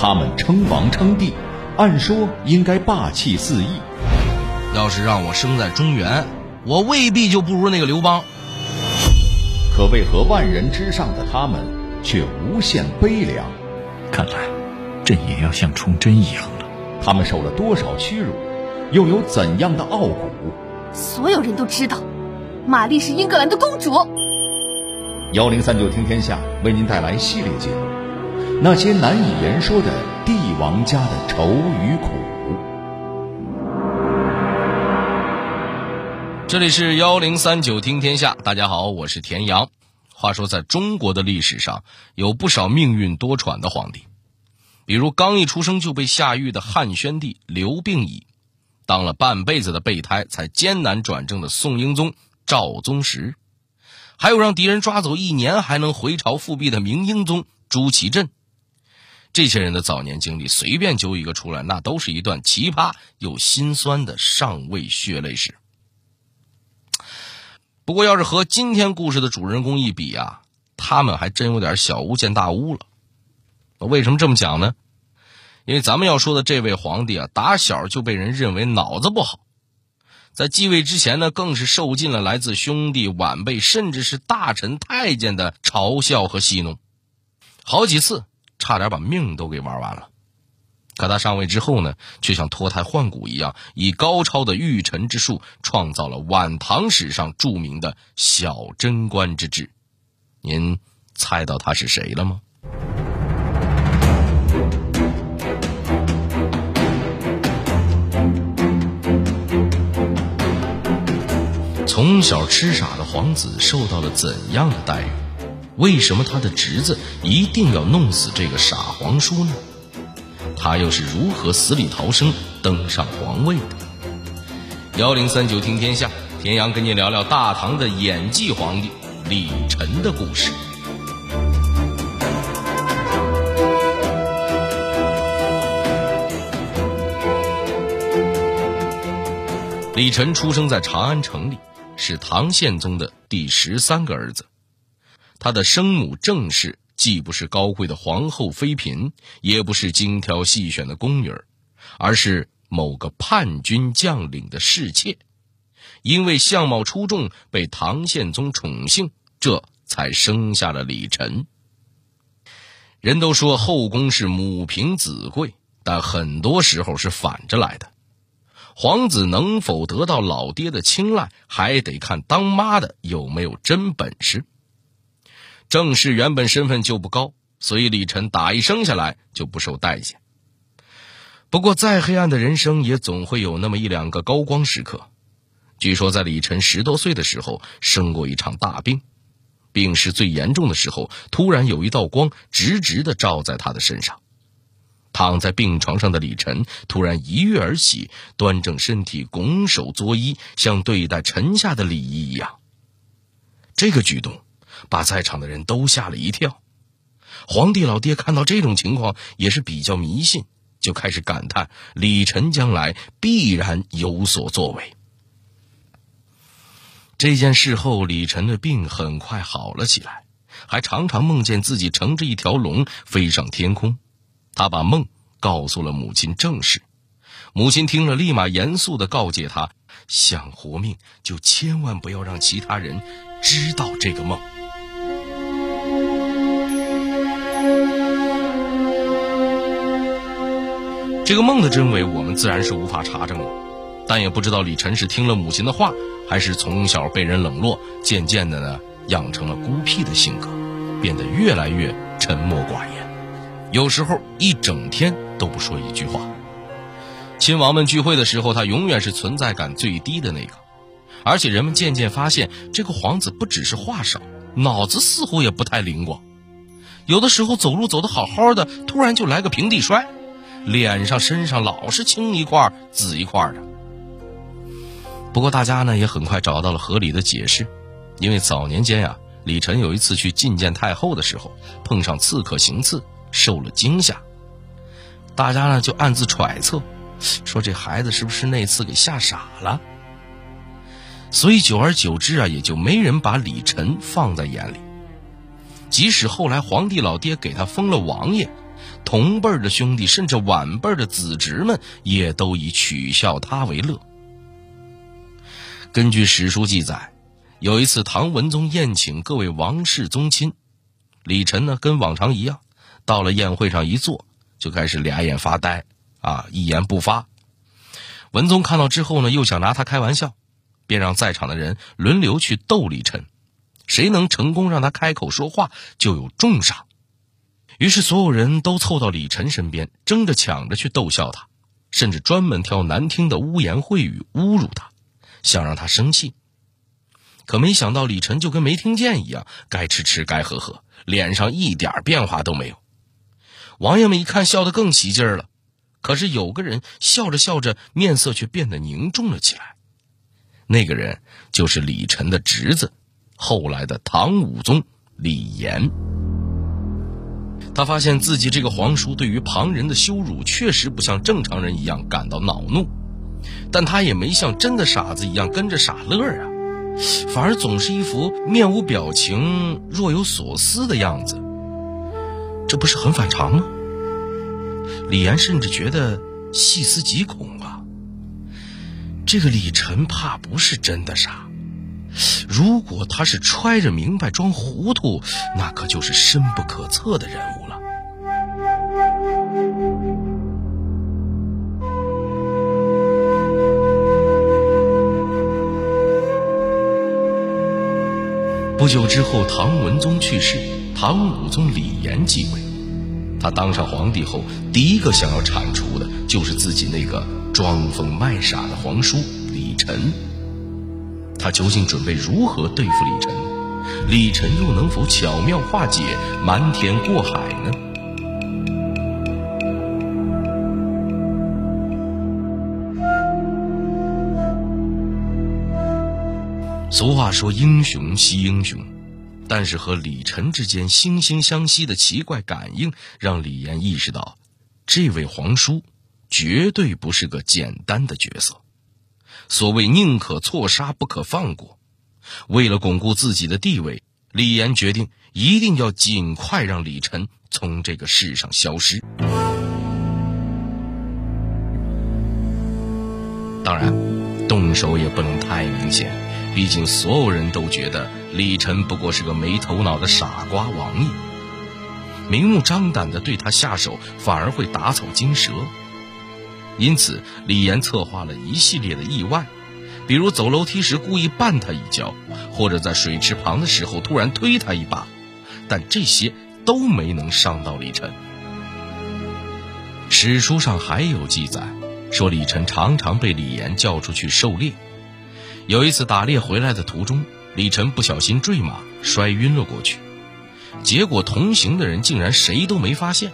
他们称王称帝，按说应该霸气四溢。要是让我生在中原，我未必就不如那个刘邦。可为何万人之上的他们却无限悲凉？看来朕也要像崇祯一样了。他们受了多少屈辱，又有怎样的傲骨？所有人都知道，玛丽是英格兰的公主。幺零三九听天下为您带来系列节目：那些难以言说的帝王家的愁与苦。这里是幺零三九听天下，大家好，我是田阳。话说，在中国的历史上，有不少命运多舛的皇帝，比如刚一出生就被下狱的汉宣帝刘病已，当了半辈子的备胎才艰难转正的宋英宗赵宗实，还有让敌人抓走一年还能回朝复辟的明英宗朱祁镇。这些人的早年经历，随便揪一个出来，那都是一段奇葩又心酸的上位血泪史。不过，要是和今天故事的主人公一比啊，他们还真有点小巫见大巫了。为什么这么讲呢？因为咱们要说的这位皇帝啊，打小就被人认为脑子不好，在继位之前呢，更是受尽了来自兄弟、晚辈，甚至是大臣、太监的嘲笑和戏弄，好几次差点把命都给玩完了。可他上位之后呢，却像脱胎换骨一样，以高超的驭臣之术，创造了晚唐史上著名的小贞观之治。您猜到他是谁了吗？从小痴傻的皇子受到了怎样的待遇？为什么他的侄子一定要弄死这个傻皇叔呢？他又是如何死里逃生登上皇位的？幺零三九听天下，田阳跟你聊聊大唐的演技皇帝李晨的故事。李晨出生在长安城里，是唐宪宗的第十三个儿子，他的生母郑氏。既不是高贵的皇后妃嫔，也不是精挑细选的宫女，而是某个叛军将领的侍妾。因为相貌出众，被唐宪宗宠幸，这才生下了李晨。人都说后宫是母凭子贵，但很多时候是反着来的。皇子能否得到老爹的青睐，还得看当妈的有没有真本事。郑氏原本身份就不高，所以李晨打一生下来就不受待见。不过，再黑暗的人生也总会有那么一两个高光时刻。据说，在李晨十多岁的时候生过一场大病，病势最严重的时候，突然有一道光直直的照在他的身上。躺在病床上的李晨突然一跃而起，端正身体，拱手作揖，像对待臣下的礼仪一样。这个举动。把在场的人都吓了一跳，皇帝老爹看到这种情况也是比较迷信，就开始感叹李晨将来必然有所作为。这件事后，李晨的病很快好了起来，还常常梦见自己乘着一条龙飞上天空。他把梦告诉了母亲郑氏，母亲听了立马严肃的告诫他：想活命就千万不要让其他人知道这个梦。这个梦的真伪，我们自然是无法查证的，但也不知道李晨是听了母亲的话，还是从小被人冷落，渐渐的呢，养成了孤僻的性格，变得越来越沉默寡言，有时候一整天都不说一句话。亲王们聚会的时候，他永远是存在感最低的那个，而且人们渐渐发现，这个皇子不只是话少，脑子似乎也不太灵光，有的时候走路走得好好的，突然就来个平地摔。脸上、身上老是青一块紫一块的。不过大家呢也很快找到了合理的解释，因为早年间呀，李晨有一次去觐见太后的时候，碰上刺客行刺，受了惊吓。大家呢就暗自揣测，说这孩子是不是那次给吓傻了？所以久而久之啊，也就没人把李晨放在眼里。即使后来皇帝老爹给他封了王爷。同辈的兄弟甚至晚辈的子侄们也都以取笑他为乐。根据史书记载，有一次唐文宗宴请各位王室宗亲，李晨呢跟往常一样，到了宴会上一坐，就开始俩眼发呆，啊，一言不发。文宗看到之后呢，又想拿他开玩笑，便让在场的人轮流去逗李晨，谁能成功让他开口说话，就有重赏。于是所有人都凑到李晨身边，争着抢着去逗笑他，甚至专门挑难听的污言秽语侮辱他，想让他生气。可没想到李晨就跟没听见一样，该吃吃，该喝喝，脸上一点变化都没有。王爷们一看，笑得更起劲了。可是有个人笑着笑着，面色却变得凝重了起来。那个人就是李晨的侄子，后来的唐武宗李炎。他发现自己这个皇叔对于旁人的羞辱，确实不像正常人一样感到恼怒，但他也没像真的傻子一样跟着傻乐啊，反而总是一副面无表情、若有所思的样子。这不是很反常吗？李岩甚至觉得细思极恐啊！这个李晨怕不是真的傻，如果他是揣着明白装糊涂，那可就是深不可测的人物了。不久之后，唐文宗去世，唐武宗李炎继位。他当上皇帝后，第一个想要铲除的就是自己那个装疯卖傻的皇叔李晨。他究竟准备如何对付李晨？李晨又能否巧妙化解，瞒天过海呢？俗话说：“英雄惜英雄。”但是和李晨之间惺惺相惜的奇怪感应，让李岩意识到，这位皇叔绝对不是个简单的角色。所谓宁可错杀，不可放过。为了巩固自己的地位，李岩决定一定要尽快让李晨从这个世上消失。当然，动手也不能太明显。毕竟，所有人都觉得李晨不过是个没头脑的傻瓜王爷，明目张胆的对他下手，反而会打草惊蛇。因此，李岩策划了一系列的意外，比如走楼梯时故意绊他一跤，或者在水池旁的时候突然推他一把，但这些都没能伤到李晨。史书上还有记载，说李晨常常被李岩叫出去狩猎。有一次打猎回来的途中，李晨不小心坠马，摔晕了过去。结果同行的人竟然谁都没发现，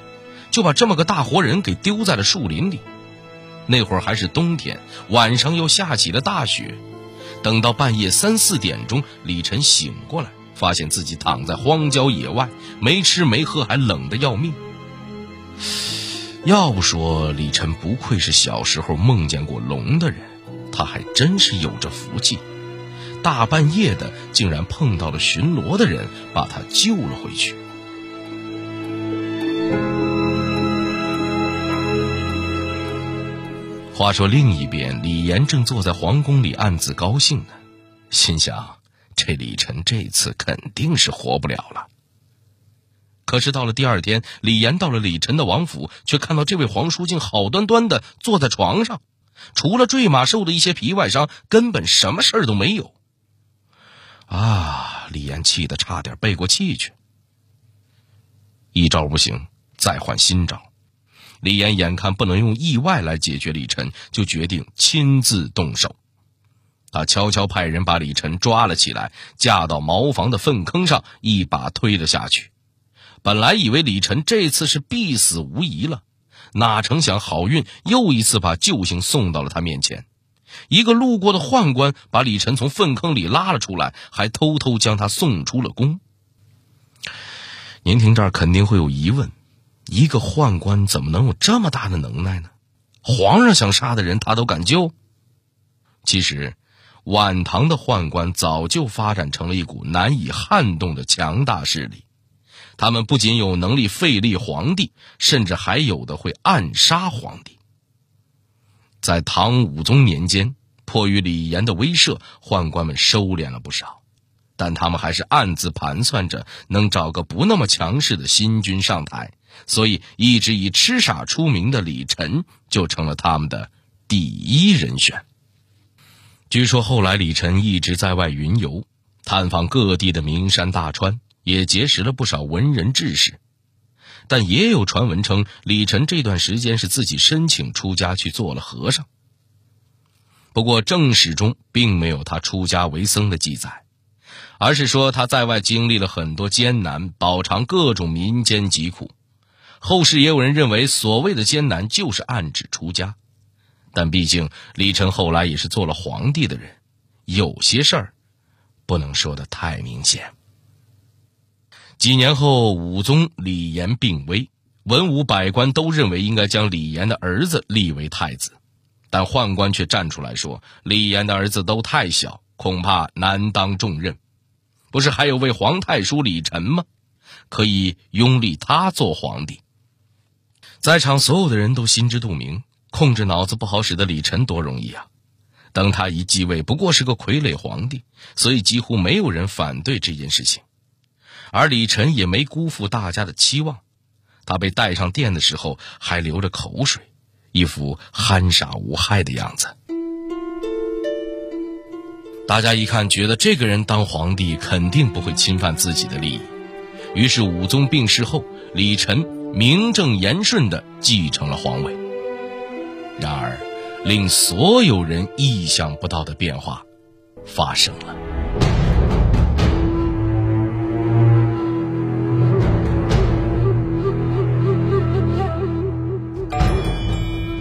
就把这么个大活人给丢在了树林里。那会儿还是冬天，晚上又下起了大雪。等到半夜三四点钟，李晨醒过来，发现自己躺在荒郊野外，没吃没喝，还冷得要命。要不说李晨不愧是小时候梦见过龙的人。他还真是有着福气，大半夜的竟然碰到了巡逻的人，把他救了回去。话说另一边，李岩正坐在皇宫里暗自高兴呢，心想：这李晨这次肯定是活不了了。可是到了第二天，李岩到了李晨的王府，却看到这位皇叔竟好端端的坐在床上。除了坠马受的一些皮外伤，根本什么事儿都没有。啊！李岩气得差点背过气去。一招不行，再换新招。李岩眼看不能用意外来解决李晨，就决定亲自动手。他悄悄派人把李晨抓了起来，架到茅房的粪坑上，一把推了下去。本来以为李晨这次是必死无疑了。哪成想，好运又一次把救星送到了他面前。一个路过的宦官把李晨从粪坑里拉了出来，还偷偷将他送出了宫。您听这儿肯定会有疑问：一个宦官怎么能有这么大的能耐呢？皇上想杀的人，他都敢救？其实，晚唐的宦官早就发展成了一股难以撼动的强大势力。他们不仅有能力废立皇帝，甚至还有的会暗杀皇帝。在唐武宗年间，迫于李严的威慑，宦官们收敛了不少，但他们还是暗自盘算着能找个不那么强势的新君上台，所以一直以痴傻出名的李晨就成了他们的第一人选。据说后来李晨一直在外云游，探访各地的名山大川，也结识了不少文人志士。但也有传闻称，李晨这段时间是自己申请出家去做了和尚。不过正史中并没有他出家为僧的记载，而是说他在外经历了很多艰难，饱尝各种民间疾苦。后世也有人认为，所谓的艰难就是暗指出家。但毕竟李晨后来也是做了皇帝的人，有些事儿不能说的太明显。几年后，武宗李炎病危，文武百官都认为应该将李炎的儿子立为太子，但宦官却站出来说：“李炎的儿子都太小，恐怕难当重任。不是还有位皇太叔李晨吗？可以拥立他做皇帝。”在场所有的人都心知肚明，控制脑子不好使的李晨多容易啊！等他一继位，不过是个傀儡皇帝，所以几乎没有人反对这件事情。而李晨也没辜负大家的期望，他被带上殿的时候还流着口水，一副憨傻无害的样子。大家一看，觉得这个人当皇帝肯定不会侵犯自己的利益，于是武宗病逝后，李晨名正言顺地继承了皇位。然而，令所有人意想不到的变化发生了。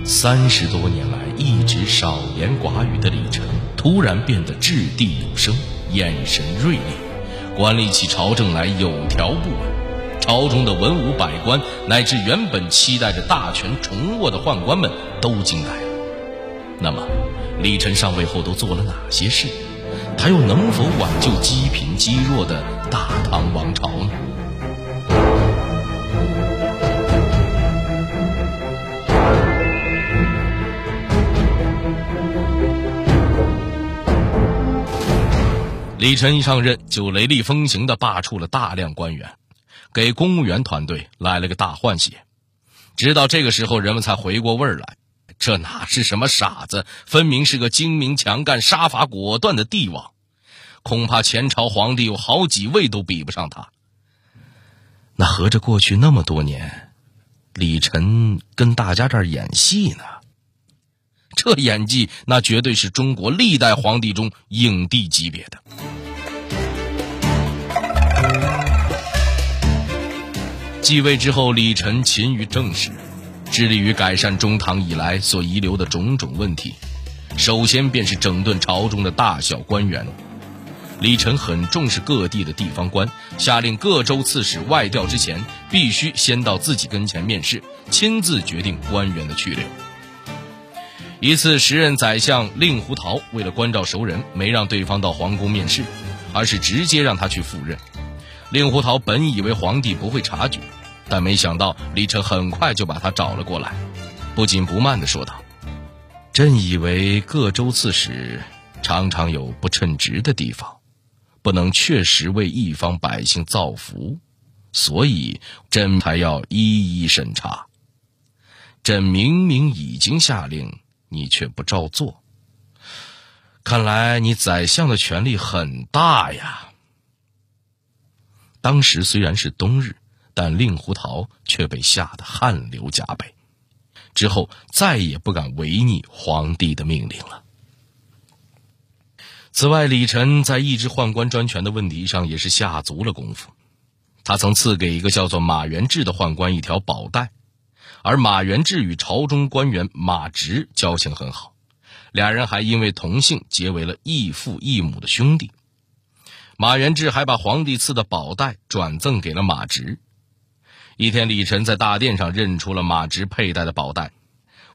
三十多年来一直少言寡语的李晨，突然变得掷地有声，眼神锐利，管理起朝政来有条不紊。朝中的文武百官，乃至原本期待着大权重握的宦官们，都惊呆了。那么，李晨上位后都做了哪些事？他又能否挽救积贫积弱的大唐王朝呢？李晨一上任，就雷厉风行的罢黜了大量官员，给公务员团队来了个大换血。直到这个时候，人们才回过味儿来，这哪是什么傻子，分明是个精明强干、杀伐果断的帝王。恐怕前朝皇帝有好几位都比不上他。那合着过去那么多年，李晨跟大家这儿演戏呢？这演技，那绝对是中国历代皇帝中影帝级别的。继位之后，李晨勤于政事，致力于改善中唐以来所遗留的种种问题。首先便是整顿朝中的大小官员。李晨很重视各地的地方官，下令各州刺史外调之前，必须先到自己跟前面试，亲自决定官员的去留。一次，时任宰相令狐桃为了关照熟人，没让对方到皇宫面试，而是直接让他去赴任。令狐桃本以为皇帝不会察觉，但没想到李晨很快就把他找了过来，不紧不慢地说道：“朕以为各州刺史常常有不称职的地方，不能确实为一方百姓造福，所以朕才要一一审查。朕明明已经下令，你却不照做，看来你宰相的权力很大呀。”当时虽然是冬日，但令狐桃却被吓得汗流浃背，之后再也不敢违逆皇帝的命令了。此外，李晨在抑制宦官专权的问题上也是下足了功夫。他曾赐给一个叫做马元志的宦官一条宝带，而马元志与朝中官员马直交情很好，俩人还因为同姓结为了异父异母的兄弟。马元志还把皇帝赐的宝带转赠给了马直。一天，李晨在大殿上认出了马直佩戴的宝带，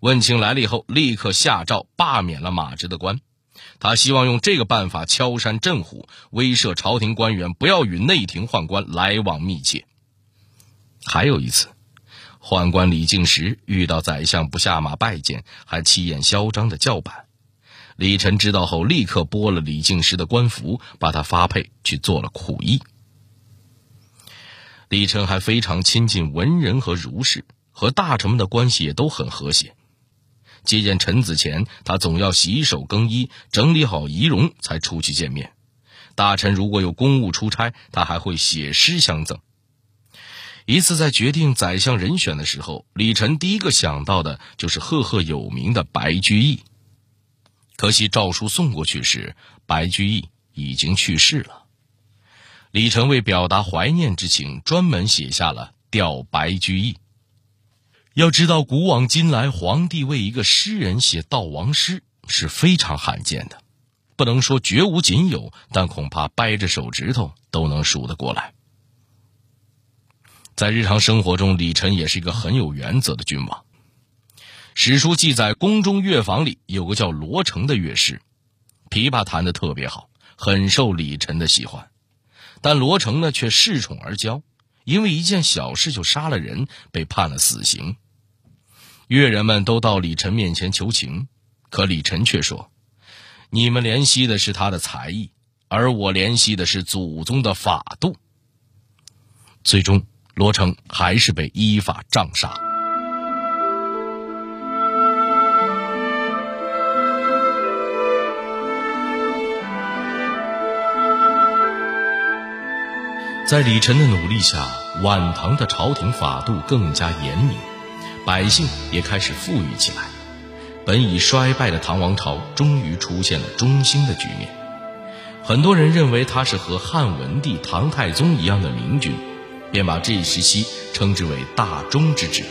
问清来历后，立刻下诏罢免了马直的官。他希望用这个办法敲山震虎，威慑朝廷官员不要与内廷宦官来往密切。还有一次，宦官李敬石遇到宰相不下马拜见，还气焰嚣张的叫板。李晨知道后，立刻剥了李敬实的官服，把他发配去做了苦役。李晨还非常亲近文人和儒士，和大臣们的关系也都很和谐。接见臣子前，他总要洗手更衣，整理好仪容才出去见面。大臣如果有公务出差，他还会写诗相赠。一次在决定宰相人选的时候，李晨第一个想到的就是赫赫有名的白居易。可惜诏书送过去时，白居易已经去世了。李晨为表达怀念之情，专门写下了《吊白居易》。要知道，古往今来，皇帝为一个诗人写悼亡诗是非常罕见的，不能说绝无仅有，但恐怕掰着手指头都能数得过来。在日常生活中，李晨也是一个很有原则的君王。史书记载，宫中乐坊里有个叫罗成的乐师，琵琶弹得特别好，很受李晨的喜欢。但罗成呢，却恃宠而骄，因为一件小事就杀了人，被判了死刑。乐人们都到李晨面前求情，可李晨却说：“你们怜惜的是他的才艺，而我怜惜的是祖宗的法度。”最终。罗成还是被依法杖杀。在李晨的努力下，晚唐的朝廷法度更加严明，百姓也开始富裕起来。本已衰败的唐王朝终于出现了中兴的局面。很多人认为他是和汉文帝唐太宗一样的明君。便把这一时期称之为大中之治。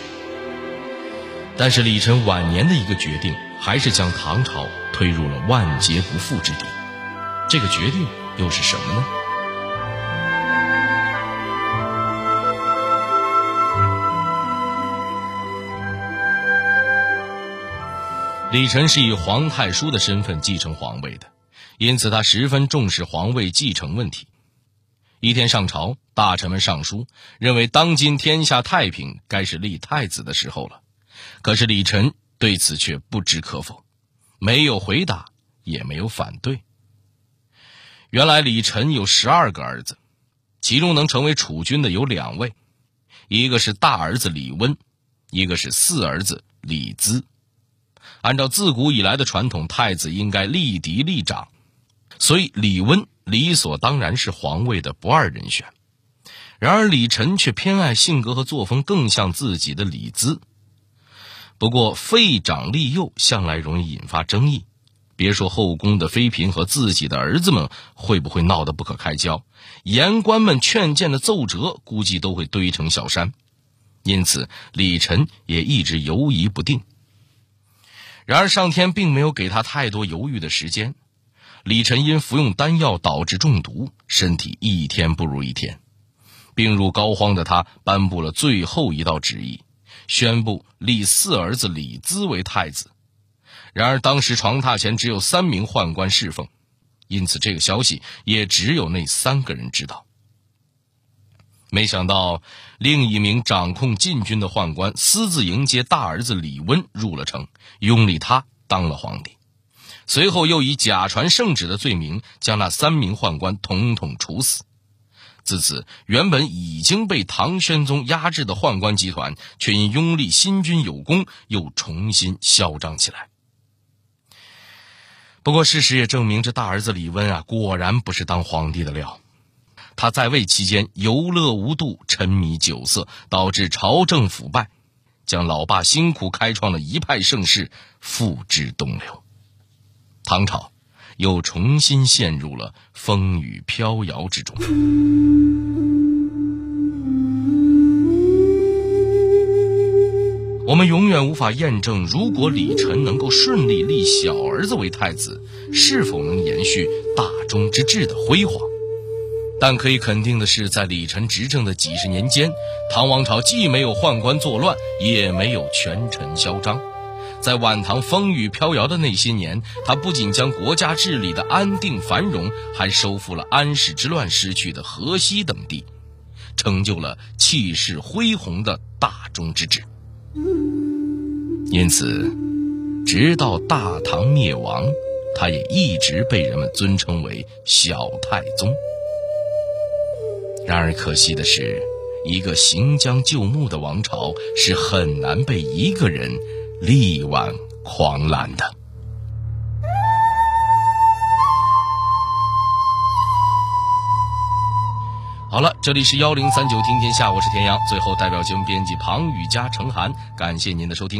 但是李晨晚年的一个决定，还是将唐朝推入了万劫不复之地。这个决定又是什么呢？李晨是以皇太叔的身份继承皇位的，因此他十分重视皇位继承问题。一天上朝，大臣们上书，认为当今天下太平，该是立太子的时候了。可是李晨对此却不置可否，没有回答，也没有反对。原来李晨有十二个儿子，其中能成为储君的有两位，一个是大儿子李温，一个是四儿子李滋。按照自古以来的传统，太子应该立嫡立长，所以李温。理所当然是皇位的不二人选，然而李晨却偏爱性格和作风更像自己的李兹。不过废长立幼向来容易引发争议，别说后宫的妃嫔和自己的儿子们会不会闹得不可开交，言官们劝谏的奏折估计都会堆成小山。因此李晨也一直犹疑不定。然而上天并没有给他太多犹豫的时间。李晨因服用丹药导致中毒，身体一天不如一天，病入膏肓的他颁布了最后一道旨意，宣布立四儿子李滋为太子。然而当时床榻前只有三名宦官侍奉，因此这个消息也只有那三个人知道。没想到另一名掌控禁军的宦官私自迎接大儿子李温入了城，拥立他当了皇帝。随后又以假传圣旨的罪名将那三名宦官统统处死。自此，原本已经被唐宣宗压制的宦官集团，却因拥立新君有功，又重新嚣张起来。不过，事实也证明，这大儿子李温啊，果然不是当皇帝的料。他在位期间游乐无度，沉迷酒色，导致朝政腐败，将老爸辛苦开创的一派盛世付之东流。唐朝又重新陷入了风雨飘摇之中。我们永远无法验证，如果李晨能够顺利立小儿子为太子，是否能延续大中之治的辉煌。但可以肯定的是，在李晨执政的几十年间，唐王朝既没有宦官作乱，也没有权臣嚣张。在晚唐风雨飘摇的那些年，他不仅将国家治理的安定繁荣，还收复了安史之乱失去的河西等地，成就了气势恢宏的大中之治。因此，直到大唐灭亡，他也一直被人们尊称为小太宗。然而可惜的是，一个行将就木的王朝是很难被一个人力挽狂澜的。好了，这里是幺零三九听天下，我是田阳。最后，代表节目编辑庞宇佳、程涵，感谢您的收听。